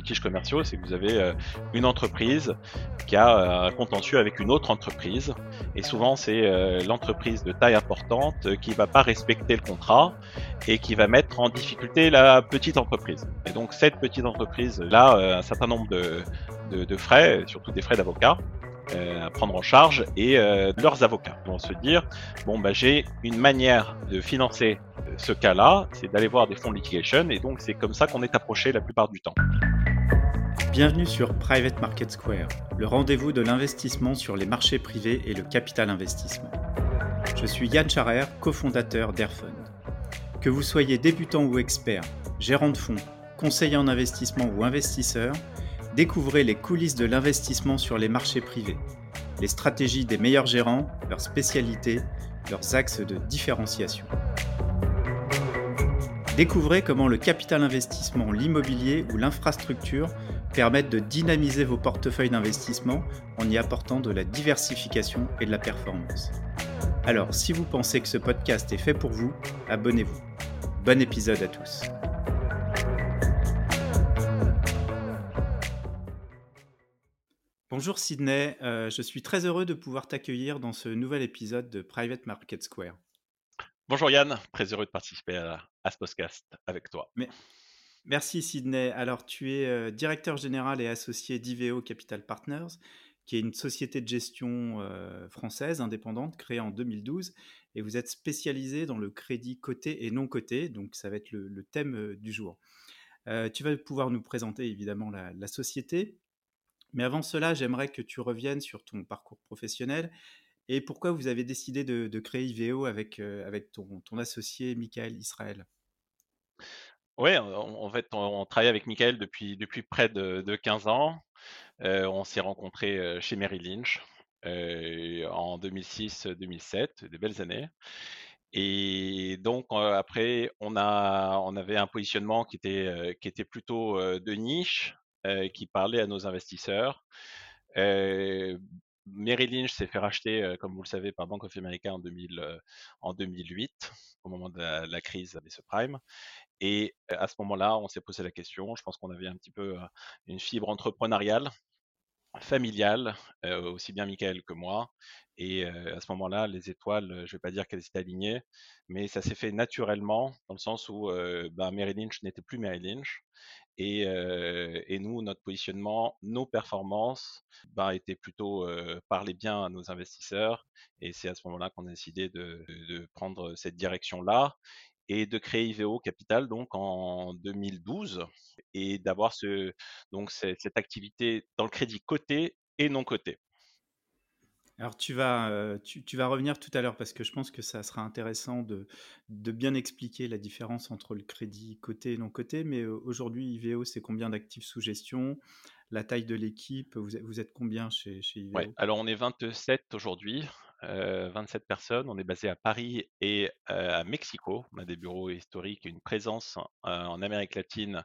litiges commerciaux, c'est que vous avez euh, une entreprise qui a euh, un contentieux avec une autre entreprise. Et souvent, c'est euh, l'entreprise de taille importante qui va pas respecter le contrat et qui va mettre en difficulté la petite entreprise. Et donc, cette petite entreprise-là, un certain nombre de, frais, surtout des frais d'avocat, à prendre en charge et leurs avocats vont se dire bon bah j'ai une manière de financer ce cas-là, c'est d'aller voir des fonds de litigation et donc c'est comme ça qu'on est approché la plupart du temps. Bienvenue sur Private Market Square, le rendez-vous de l'investissement sur les marchés privés et le capital investissement. Je suis Yann Charer, cofondateur d'Airfund. Que vous soyez débutant ou expert, gérant de fonds, conseiller en investissement ou investisseur, Découvrez les coulisses de l'investissement sur les marchés privés, les stratégies des meilleurs gérants, leurs spécialités, leurs axes de différenciation. Découvrez comment le capital investissement, l'immobilier ou l'infrastructure permettent de dynamiser vos portefeuilles d'investissement en y apportant de la diversification et de la performance. Alors, si vous pensez que ce podcast est fait pour vous, abonnez-vous. Bon épisode à tous. Bonjour Sydney, euh, je suis très heureux de pouvoir t'accueillir dans ce nouvel épisode de Private Market Square. Bonjour Yann, très heureux de participer à, ce podcast avec toi. Merci Sydney. Alors tu es euh, directeur général et associé d'Iveo Capital Partners, qui est une société de gestion euh, française indépendante créée en 2012, et vous êtes spécialisé dans le crédit coté et non coté, donc ça va être le, thème du jour. tu vas pouvoir nous présenter évidemment la société, mais avant cela, j'aimerais que tu reviennes sur ton parcours professionnel et pourquoi vous avez décidé de, créer IVEO avec, euh, ton, associé Michael Israël. Oui, en, fait, on, travaille avec Michael depuis, depuis près de, 15 ans. Euh, on s'est rencontrés euh, chez Mary Lynch en 2006-2007, des belles années. Et donc après, on, a, on avait un positionnement qui était, qui était plutôt de niche, euh, qui parlait à nos investisseurs. Euh, Merrill Lynch s'est fait racheter, euh, comme vous le savez, par Bank of America en, 2000, en 2008, au moment de la, crise des subprimes. Et à ce moment-là, on s'est posé la question. Je pense qu'on avait un petit peu une fibre entrepreneuriale, familiale, aussi bien Michael que moi. Et à ce moment-là, les étoiles, je ne vais pas dire qu'elles étaient alignées, mais ça s'est fait naturellement, dans le sens où ben, Merrill Lynch n'était plus Merrill Lynch. Et, nous, notre positionnement, nos performances bah, étaient plutôt parler bien à nos investisseurs. Et c'est à ce moment-là qu'on a décidé de, prendre cette direction-là et de créer IVO Capital donc en 2012 et d'avoir ce, donc cette activité dans le crédit coté et non coté. Alors tu vas, euh, tu, vas revenir tout à l'heure parce que je pense que ça sera intéressant de, de bien expliquer la différence entre le crédit coté et non coté. Mais euh, aujourd'hui, IVO, c'est combien d'actifs sous gestion? La taille de l'équipe vous, êtes combien chez, chez IVO Alors on est 27 aujourd'hui, 27 euh, personnes. On est basé à Paris et à Mexico. On a des bureaux historiques et une présence en Amérique latine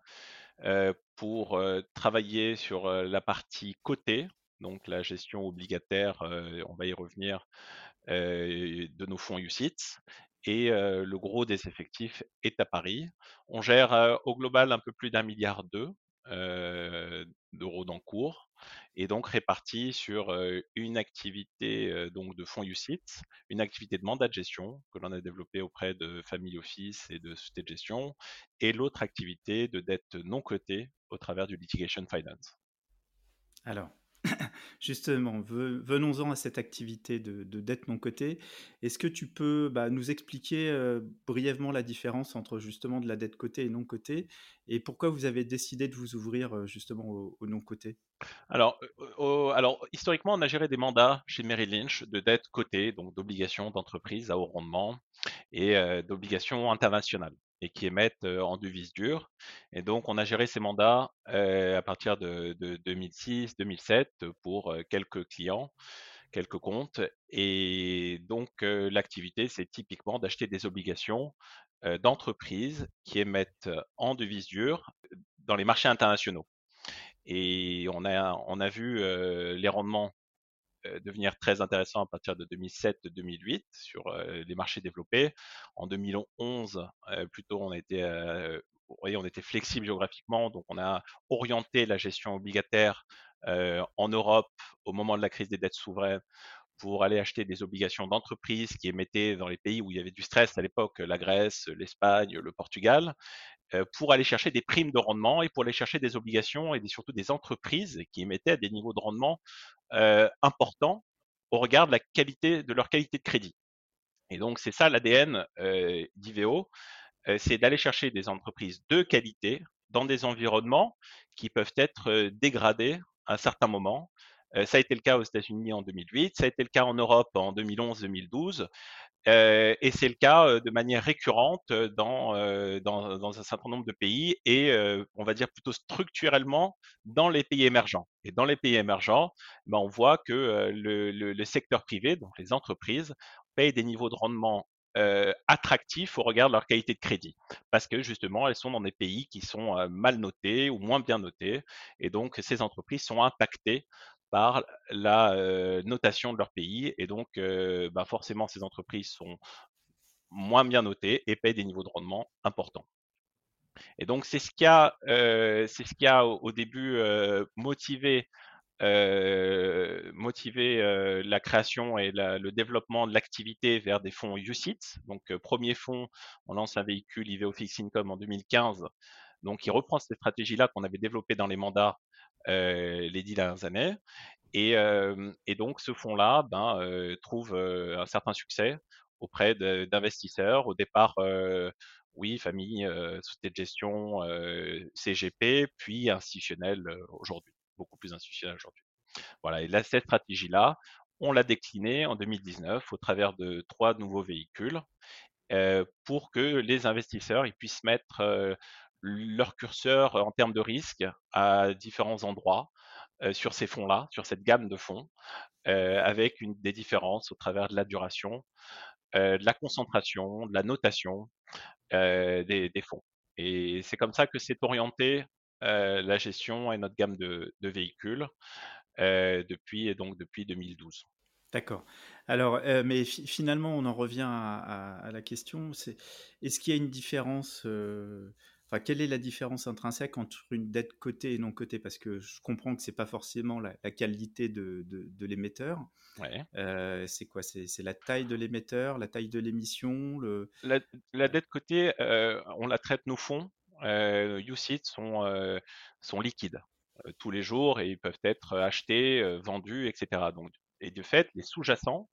pour travailler sur la partie côté, donc la gestion obligataire, on va y revenir, de nos fonds UCITS. Et le gros des effectifs est à Paris. On gère au global un peu plus d'un milliard d'euros d'encours et donc répartis sur une activité donc de fonds UCITS, une activité de mandat de gestion que l'on a développée auprès de family office et de sociétés de gestion, et l'autre activité de dette non cotée au travers du litigation finance. Alors, Justement, venons-en à cette activité de, dette non cotée. Est-ce que tu peux bah, nous expliquer euh, brièvement la différence entre justement de la dette cotée et non cotée et pourquoi vous avez décidé de vous ouvrir euh, justement au, non coté alors, euh, alors, historiquement, on a géré des mandats chez Merrill Lynch de dette cotée, donc d'obligations d'entreprise à haut rendement et d'obligations internationales qui émettent en devises dures. Et donc, on a géré ces mandats à partir de, 2006-2007 pour quelques clients, quelques comptes. Et donc, l'activité, c'est typiquement d'acheter des obligations d'entreprises qui émettent en devises dures dans les marchés internationaux. Et on a, on a vu les rendements devenir très intéressant à partir de 2007-2008 sur les marchés développés. En 2011, plutôt, on était, on était flexible géographiquement, donc on a orienté la gestion obligataire en Europe au moment de la crise des dettes souveraines pour aller acheter des obligations d'entreprise qui émettaient dans les pays où il y avait du stress à l'époque, la Grèce, l'Espagne, le Portugal, euh, pour aller chercher des primes de rendement et pour aller chercher des obligations et surtout des entreprises qui émettaient des niveaux de rendement euh, importants au regard de la qualité de leur qualité de crédit. Et donc c'est ça l'ADN euh, d'Iveo, c'est d'aller chercher des entreprises de qualité dans des environnements qui peuvent être dégradés à un certain moment euh, ça a été le cas aux États-Unis en 2008, ça a été le cas en Europe en 2011-2012. Euh, et c'est le cas euh, de manière récurrente dans, dans, un certain nombre de pays et on va dire plutôt structurellement dans les pays émergents. Et dans les pays émergents, ben, on voit que le, secteur privé, donc les entreprises, payent des niveaux de rendement euh, attractifs au regard de leur qualité de crédit, parce que justement, elles sont dans des pays qui sont mal notés ou moins bien notés, et donc ces entreprises sont impactées par la notation de leur pays. Et donc, bah, forcément, ces entreprises sont moins bien notées et payent des niveaux de rendement importants. Et donc, c'est ce qui a, euh, ce qui a au, début motivé, motivé la création et le développement de l'activité vers des fonds UCITS. Donc, premier fonds, on lance un véhicule IVO Fixed Income en 2015. Donc, il reprend cette stratégie-là qu'on avait développée dans les mandats euh, les dix dernières années. Et, euh, donc ce fonds-là ben, euh, trouve un certain succès auprès d'investisseurs. Au départ, oui, famille, société de gestion, CGP, puis institutionnel aujourd'hui, beaucoup plus institutionnel aujourd'hui. Voilà, et là, cette stratégie-là, on l'a déclinée en 2019 au travers de trois nouveaux véhicules pour que les investisseurs ils puissent mettre leur curseur en termes de risque à différents endroits euh, sur ces fonds-là, sur cette gamme de fonds, euh, avec des différences au travers de la duration, euh, de la concentration, de la notation des, fonds. Et c'est comme ça que s'est orienté la gestion et notre gamme de, véhicules depuis donc depuis 2012. D'accord. Alors, mais finalement, on en revient à, la question. Est-ce qu'il y a une différence Enfin, quelle est la différence intrinsèque entre une dette cotée et non cotée? Parce que je comprends que c'est pas forcément la, qualité de, de, l'émetteur. Ouais. Euh, c'est quoi? C'est la taille de l'émetteur, la taille de l'émission le... la, dette cotée, euh, on la traite nos fonds. Euh, UCIT sont, euh, sont liquides tous les jours et ils peuvent être achetés, vendus, etc. Donc, et de fait, les sous-jacents,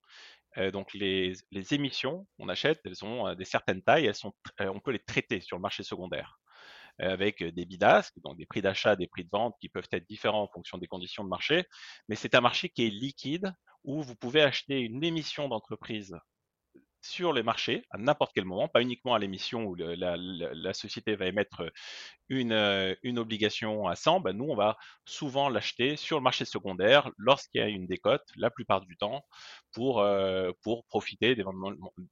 donc les, les, émissions qu'on achète, elles ont des certaines tailles, elles sont, on peut les traiter sur le marché secondaire. Euh, avec des bidasques, donc des prix d'achat, des prix de vente qui peuvent être différents en fonction des conditions de marché, mais c'est un marché qui est liquide où vous pouvez acheter une émission d'entreprise sur les marchés à n'importe quel moment, pas uniquement à l'émission où la, société va émettre une, euh, une obligation à 100, ben nous, on va souvent l'acheter sur le marché secondaire lorsqu'il y a une décote, la plupart du temps, pour, euh, pour profiter des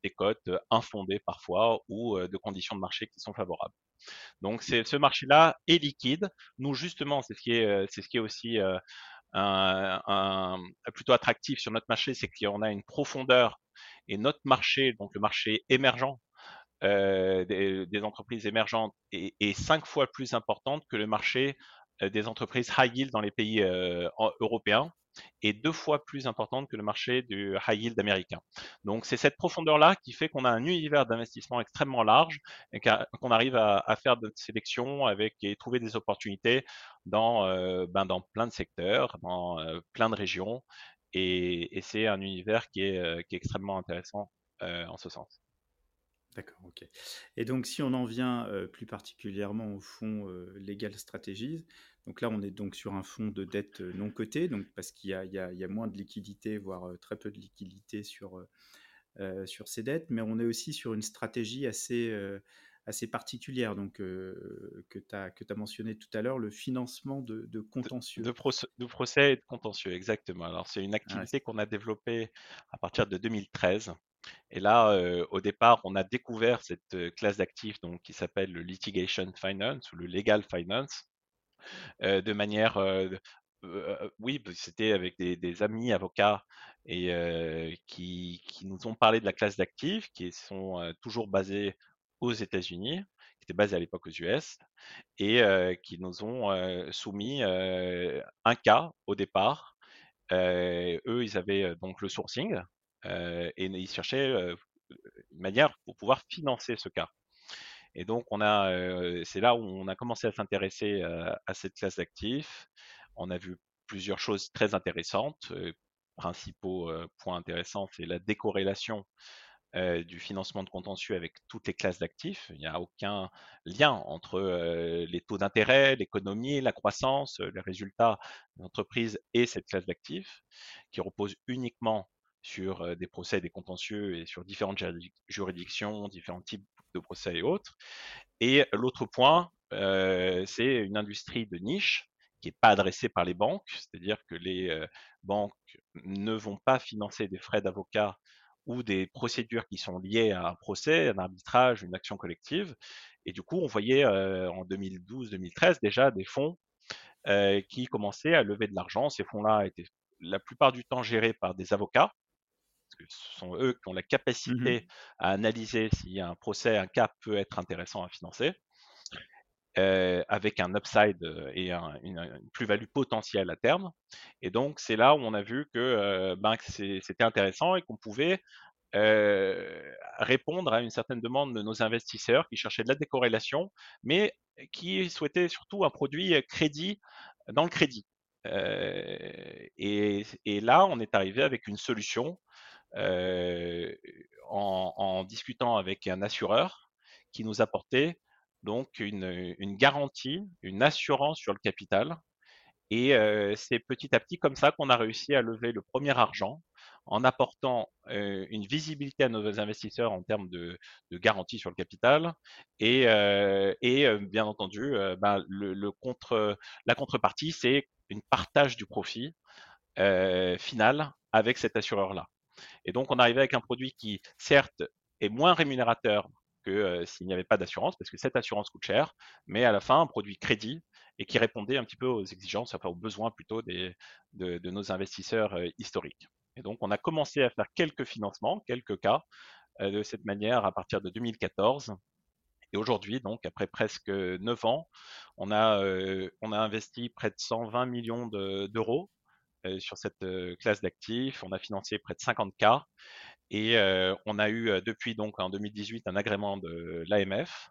décotes infondées parfois ou de conditions de marché qui sont favorables. Donc ce marché-là est liquide. Nous justement, c'est ce qui est, euh, c'est ce qui est aussi euh, plutôt attractif sur notre marché, c'est qu'on a une profondeur et notre marché, donc le marché émergent euh, des, entreprises émergentes, est, cinq fois plus importante que le marché des entreprises high yield dans les pays européens est deux fois plus importante que le marché du high yield américain. Donc c'est cette profondeur-là qui fait qu'on a un univers d'investissement extrêmement large et qu'on arrive à, faire de sélection avec et trouver des opportunités dans, euh, ben, dans plein de secteurs, dans euh, plein de régions. Et, c'est un univers qui est, euh, extrêmement intéressant en ce sens. D'accord, ok. Et donc, si on en vient plus particulièrement au fonds Legal Strategies, donc là, on est donc sur un fonds de dette euh, non coté, donc parce qu'il y, a, moins de liquidité, voire euh, très peu de liquidité sur, euh, sur ces dettes, mais on est aussi sur une stratégie assez, assez particulière donc, que tu as, as, mentionné tout à l'heure, le financement de, contentieux. De, procès, et de contentieux, exactement. Alors, c'est une activité qu'on a développée à partir de 2013. Et là, au départ, on a découvert cette classe d'actifs qui s'appelle le litigation finance ou le legal finance, euh, de manière euh, oui, bah, c'était avec des amis avocats et qui qui nous ont parlé de la classe d'actifs qui sont, toujours basés aux États-Unis, qui étaient basés à l'époque aux US et qui nous ont, soumis, un cas au départ. eux, ils avaient, donc le sourcing, et ils cherchaient, une manière pour pouvoir financer ce cas. Et donc, on a, c'est là où on a commencé à s'intéresser à cette classe d'actifs. On a vu plusieurs choses très intéressantes. principaux points intéressants, c'est la décorrélation du financement de contentieux avec toutes les classes d'actifs. Il n'y a aucun lien entre les taux d'intérêt, l'économie, la croissance, les résultats de l'entreprise et cette classe d'actifs, qui repose uniquement sur des procès, des contentieux et sur différentes juridictions, différents types de procès et autres. Et l'autre point, c'est une industrie de niche qui n'est pas adressée par les banques, c'est-à-dire que les banques ne vont pas financer des frais d'avocat ou des procédures qui sont liées à un procès, un arbitrage, une action collective. Et du coup, on voyait en 2012-2013 déjà des fonds qui commençaient à lever de l'argent. Ces fonds-là étaient la plupart du temps gérés par des avocats, parce que ce sont eux qui ont la mmh capacité à analyser si un procès, un cas peut être intéressant à financer, euh, avec un upside et une, plus-value potentielle à terme. Et donc, c'est là où on a vu que, euh, ben, c'était intéressant et qu'on pouvait euh, répondre à une certaine demande de nos investisseurs qui cherchaient de la décorrélation, mais qui souhaitaient surtout un produit crédit dans le crédit. et, là, on est arrivé avec une solution euh, en, discutant avec un assureur qui nous apportait donc une, garantie, une assurance sur le capital. Et c'est petit à petit comme ça qu'on a réussi à lever le premier argent en apportant une visibilité à nos investisseurs en termes de, garantie sur le capital et, et bien entendu ben, le, contre, la contrepartie c'est une partage du profit final avec cet assureur là. Et donc, on arrivait avec un produit qui, certes, est moins rémunérateur s'il n'y avait pas d'assurance, parce que cette assurance coûte cher, mais à la fin, un produit crédit et qui répondait un petit peu aux exigences, enfin aux besoins plutôt des, de, nos investisseurs historiques. Et donc, on a commencé à faire quelques financements, quelques cas de cette manière à partir de 2014. Et aujourd'hui, donc, après presque 9 ans, on a, on a investi près de 120 millions d'euros sur cette classe d'actifs. On a financé près de 50 cas et on a eu depuis donc en 2018 un agrément de l'AMF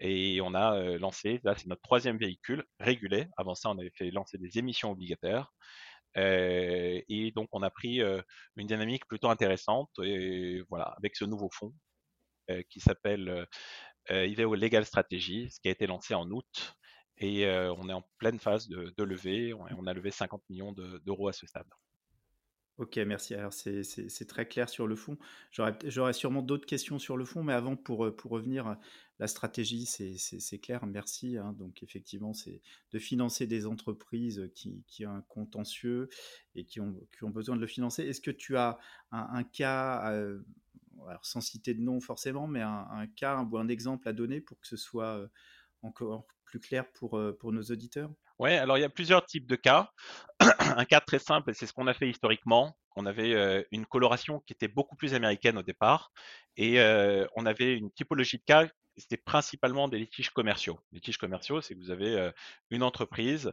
et on a lancé, là c'est notre troisième véhicule régulé. Avant ça, on avait fait lancer des émissions obligataires. et donc on a pris une dynamique plutôt intéressante et voilà avec ce nouveau fonds qui s'appelle IVEO Legal Strategy, ce qui a été lancé en août et on est en pleine phase de levée. On, a levé 50 millions d'euros à ce stade. Ok, merci. Alors, c'est très clair sur le fond. J'aurais sûrement d'autres questions sur le fond, mais avant, pour, pour revenir, la stratégie, c'est clair. Merci. Hein. donc, effectivement, c'est de financer des entreprises qui, qui, ont un contentieux et qui ont, besoin de le financer. Est-ce que tu as un, cas, sans citer de nom forcément, mais un, cas ou un exemple à donner pour que ce soit encore plus clair euh, pour nos auditeurs? Oui, alors il y a plusieurs types de cas. un cas très simple, c'est ce qu'on a fait historiquement. On avait euh, une coloration qui était beaucoup plus américaine au départ et euh, on avait une typologie de cas c'était principalement des litiges commerciaux. Les litiges commerciaux, c'est que vous avez une entreprise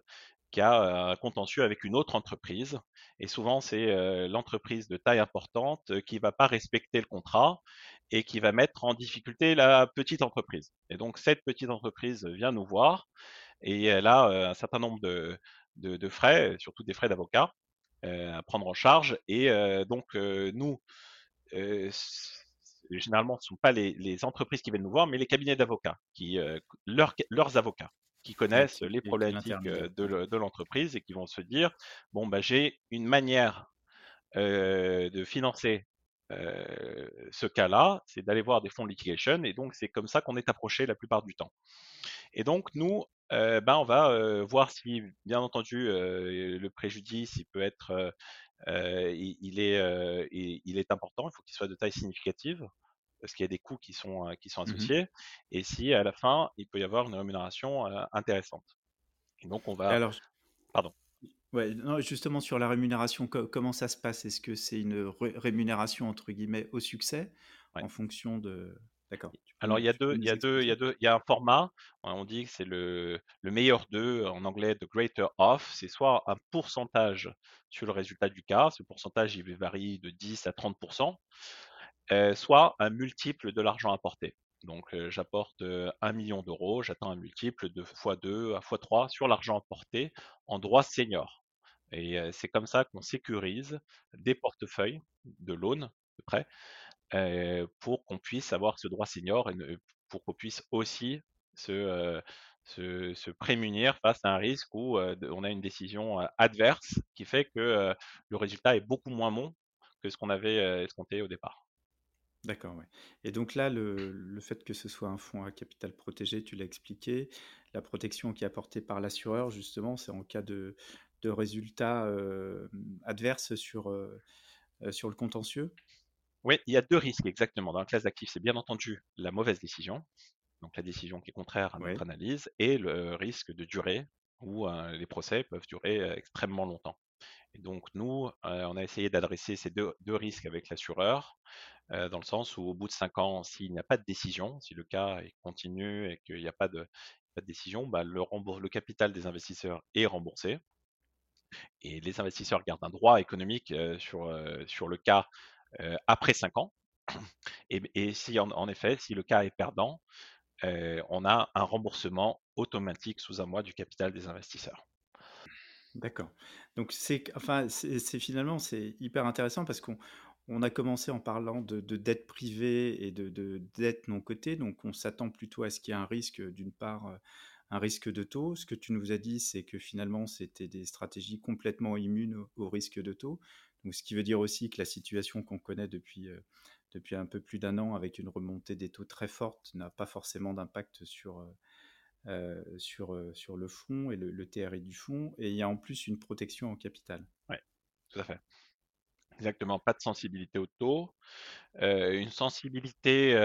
qui a un contentieux avec une autre entreprise. Et souvent, c'est l'entreprise de taille importante qui ne va pas respecter le contrat et qui va mettre en difficulté la petite entreprise. Et donc, cette petite entreprise vient nous voir et elle a un certain nombre de, de, frais, surtout des frais d'avocat, à prendre en charge. Et donc, nous, généralement, ce ne sont pas les, les, entreprises qui viennent nous voir, mais les cabinets d'avocats, qui leurs avocats qui connaissent les problématiques de l'entreprise et qui vont se dire bon bah j'ai une manière de financer ce cas-là, c'est d'aller voir des fonds de litigation, et donc c'est comme ça qu'on est approché la plupart du temps. Et donc nous, ben on va voir si, bien entendu, le préjudice, il peut être, il, est, il, est important, il faut qu'il soit de taille significative, parce qu'il y a des coûts qui sont, qui sont mmh associés, et si à la fin, il peut y avoir une rémunération intéressante. Et donc on va... Alors, Pardon. Ouais, non, justement sur la rémunération, co comment ça se passe? Est-ce que c'est une ré rémunération entre guillemets «au succès» Ouais. en fonction de d'accord, Alors il y a 2 il y a 2 il y a? 2 il y a un format, on dit que c'est le le meilleur d'eux, en anglais the greater of, c'est soit un pourcentage sur le résultat du cas, ce pourcentage il varie de 10 à 30 heu, soit un multiple de l'argent apporté. Donc heu, j'apporte, heu, 1 000 000 j'attends un multiple de fois2 à fois3 sur l'argent apporté en droits seniors et c'est comme ça qu'on sécurise des portefeuilles de loans, de heu, pour qu'on puisse avoir ce droit senior et pour qu'on puisse aussi se, prémunir face à un risque où, on a une décision, adverse qui fait que, le résultat est beaucoup moins bon que ce qu'on avait, escompté au départ. D'accord, ouais et donc là, le fait que ce soit un fonds à capital protégé, tu l'as expliqué, la protection qui est apportée par l'assureur justement, c'est en cas de de résultats, hem, adverses sur, heu heu, sur le contentieux? Oui, il y a 2 risques exactement dans la classe d'actifs. C'est bien entendu la mauvaise décision, donc la décision qui est contraire à notre analyse et le risque de durée où, les procès peuvent durer, extrêmement longtemps et donc nous, on a essayé d'adresser ces deux 2 risques avec l'assureur, dans le sens où au bout de 5 ans, s'il n'y a pas de décision, si le cas est continu et qu'il n'y a pas de pas de décision, bah, le capital des investisseurs est remboursé et les investisseurs gardent un droit économique, sur, sur le cas, après 5 ans et si en effet, si le cas est perdant, on a un remboursement automatique sous un mois du capital des investisseurs. d'accord. Donc c'est enfin, c'est finalement, c'est hyper intéressant parce qu'on on a commencé en parlant de de dette privée et de de dette non cotée, donc on s'attend plutôt à ce qu'il y ait un risque, d'une part, un risque de taux. Ce que tu nous as dit, c'est que finalement, c'était des stratégies complètement immunes au risque de taux. Donc ce qui veut dire aussi que la situation qu'on connaît depuis, heu, depuis un peu plus d'un an avec une remontée des taux très forte n'a pas forcément d'impact sur, heu heu, sur, sur le fonds et le le TRI du fonds et il y a en plus une protection en capital. Ouais, tout à fait. Exactement, pas de sensibilité au taux, une sensibilité,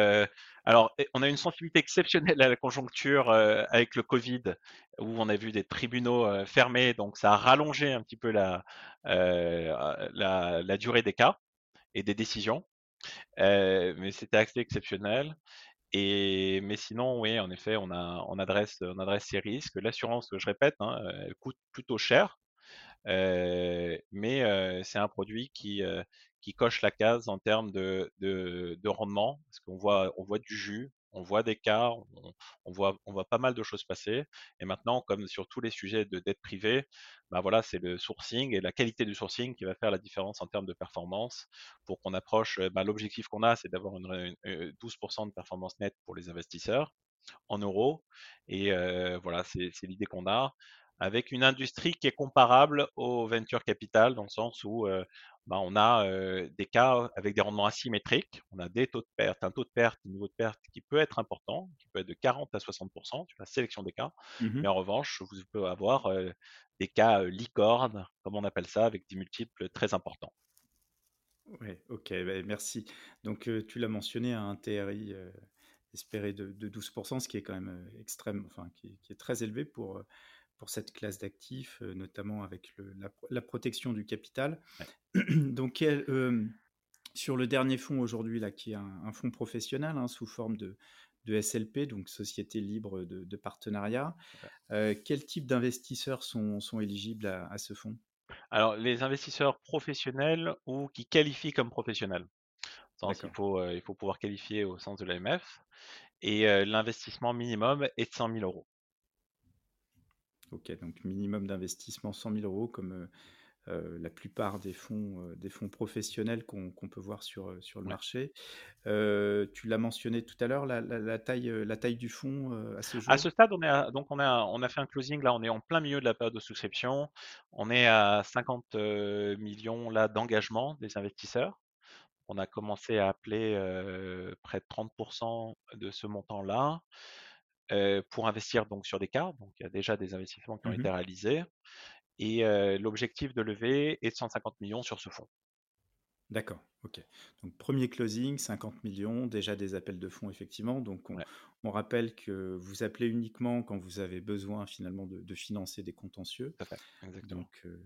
alors on a une sensibilité exceptionnelle à la conjoncture, avec le covid, où on a vu des tribunaux, fermés, donc ça a rallongé un petit peu la, heu, la durée des cas et des décisions, mais c'était assez exceptionnel et mais sinon, oui, en effet, on adresse on adresse ces risques. L'assurance, je répète, hein, coûte plutôt cher, mais c'est un produit qui, qui coche la case en termes de de de rendement, parce qu'on voit on voit du jus, on voit des cas, on voit on voit pas mal de choses passer. Et maintenant, comme sur tous les sujets de dette privée, bah, voilà, c'est le sourcing et la qualité du sourcing qui va faire la différence en termes de performance. Pour qu'on approche, bah, l'objectif qu'on a, c'est d'avoir une heu, 12% de performance nette pour les investisseurs en euros. Et voilà, c'est l'idée qu'on a, avec une industrie qui est comparable au venture capital, dans le sens où euh, bah, on a euh, des cas avec des rendements asymétriques, on a des taux de perte, un taux de perte, un niveau de perte qui peut être important, qui peut être de 40 à 60% sur la sélection des cas, Mmh mais en revanche, vous pouvez avoir euh, des cas licornes, comme on appelle ça, avec des multiples très importants. Ouais, OK, beh, merci. Donc, tu l'as mentionné, hein, un TRI, espéré de de 12% ce qui est quand même, extrême enfin, qui est qui est très élevé pour, pour cette classe d'actifs, heu, notamment avec le la pro la protection du capital. Ouais, Donc hem, sur le dernier fonds aujourd'hui là, qui est un un fonds professionnel, hein, sous forme de de SLP, donc société libre de de partenariat, fait. heu, quel type d'investisseurs sont sont éligibles à à ce fonds? Alors, les investisseurs professionnels ou qui qualifient comme professionnels. Il faut, heu, il faut pouvoir qualifier au sens de l'AMF et l'investissement minimum est de 100 000 euros. OK, donc minimum d'investissement 100 000 euros comme, heu heu, la plupart des fonds, heu, des fonds professionnels qu'on peut voir sur, le Ouais. marché. Tu l'as mentionné tout à l'heure, la la la taille, heu, la taille du fonds, à ce À ce jour? stade, on est à donc on a on a fait un closing là, on est en plein milieu de la période de souscription. On est à 50, heu, millions là d'engagement des investisseurs. On a commencé à appeler, près de 30% de ce montant-là, pour investir donc sur des cas. Donc il y a déjà des investissements qui ont été Mmh réalisés et l'objectif de levée est de 150 millions sur ce fonds. D'accord, OK. Donc premier closing, 50 millions, déjà des appels de fonds effectivement. Donc on, Ouais, on rappelle que vous appelez uniquement quand vous avez besoin finalement de, de financer des contentieux. tout à fait, exactement. Donc euh,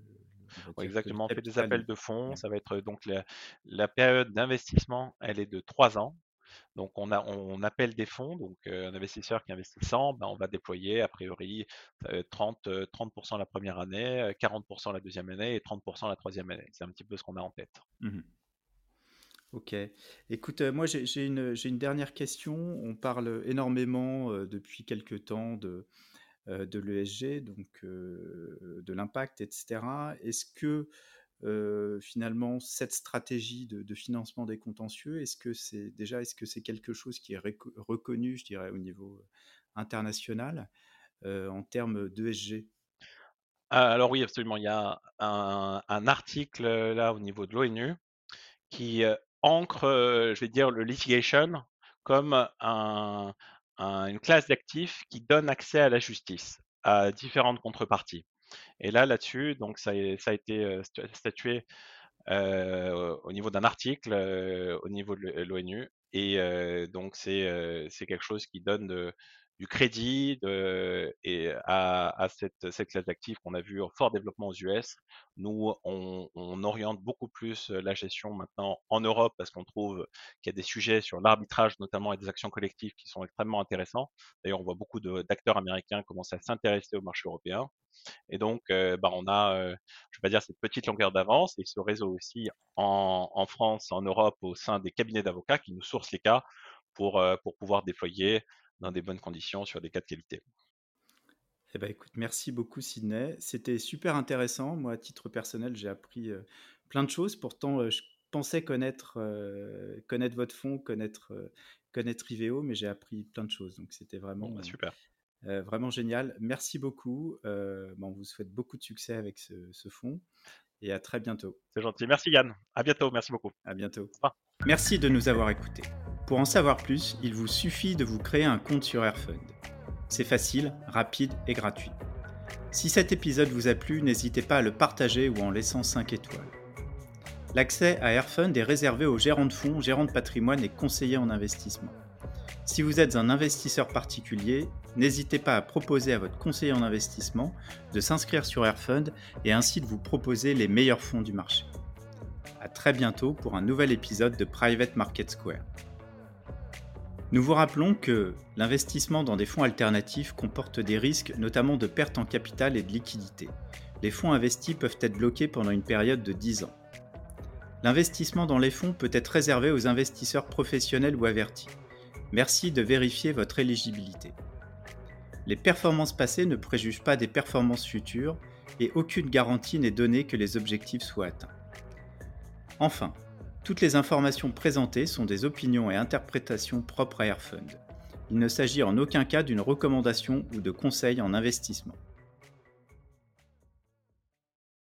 Ouais, exactement, on fait des appels de fonds, Ouais. ça va être, donc la la période d'investissement, elle est de 3 ans. Donc on a appelle des fonds, donc un investisseur qui investit 100, ben, on va déployer a priori, ça va être 30, heu, 30 la première année, heu, 40% la deuxième année et 30% la troisième année. C'est un petit peu ce qu'on a en tête. Mhm. Ok. Écoute, moi j'ai une, dernière question. On parle énormément depuis quelques temps de, de l'ESG, donc de l'impact, etc. Est-ce que euh, finalement cette stratégie de, financement des contentieux, est-ce que c'est déjà, est-ce que c'est quelque chose qui est reconnu, je dirais, au niveau international euh, en termes d'ESG? Ah, alors oui, absolument, il y a un article, là, au niveau de l'ONU qui, ancre, je vais dire le litigation comme un un une classe d'actifs qui donne accès à la justice, à différentes contreparties. Et là, là-dessus, ça a été, sta statué heu, au niveau d'un article, heu, au niveau de l'ONU et donc c'est quelque chose qui donne de du crédit de et à à cette cette classe d'actifs qu'on a vu en fort développement aux US. Nous, on on oriente beaucoup plus, la gestion maintenant en Europe parce qu'on trouve qu'il y a des sujets sur l'arbitrage notamment et des actions collectives qui sont extrêmement intéressants. D'ailleurs, on voit beaucoup d'acteurs américains commencer à s'intéresser au marché européen. Et donc, heu, bah, on a, heu, je vais pas dire cette petite longueur d'avance et ce réseau aussi en en France, en Europe, au sein des cabinets d'avocats qui nous sourcent les cas pour, heu, pour pouvoir déployer dans des bonnes conditions sur des cas de qualité. Eh ben, écoute, merci beaucoup, Sydney. C'était super intéressant. Moi, à titre personnel, j'ai appris euh, plein de choses. Pourtant, euh, je pensais connaître, euh, connaître votre fonds, connaître, connaître Iveo, mais j'ai appris plein de choses. Donc, c'était Bon, bah, vraiment, super. vraiment génial. Merci beaucoup. Bon, on vous souhaite beaucoup de succès avec ce, ce fonds et à très bientôt. C'est gentil. Merci Yann. À bientôt. Merci beaucoup. À bientôt. Merci de nous avoir écoutés. Pour en savoir plus, il vous suffit de vous créer un compte sur Airfund. C'est facile, rapide et gratuit. Si cet épisode vous a plu, n'hésitez pas à le partager ou en laissant 5 étoiles. L'accès à Airfund est réservé aux gérants de fonds, gérants de patrimoine et conseillers en investissement. Si vous êtes un investisseur particulier, n'hésitez pas à proposer à votre conseiller en investissement de s'inscrire sur Airfund et ainsi de vous proposer les meilleurs fonds du marché. A très bientôt pour un nouvel épisode de Private Market Square. Nous vous rappelons que l'investissement dans des fonds alternatifs comporte des risques, notamment de perte en capital et de liquidité. Les fonds investis peuvent être bloqués pendant une période de 10 ans. L'investissement dans les fonds peut être réservé aux investisseurs professionnels ou avertis. Merci de vérifier votre éligibilité. Les performances passées ne préjugent pas des performances futures et aucune garantie n'est donnée que les objectifs soient atteints. Enfin, toutes les informations présentées sont des opinions et interprétations propres à Airfund. Il ne s'agit en aucun cas d'une recommandation ou de conseil en investissement.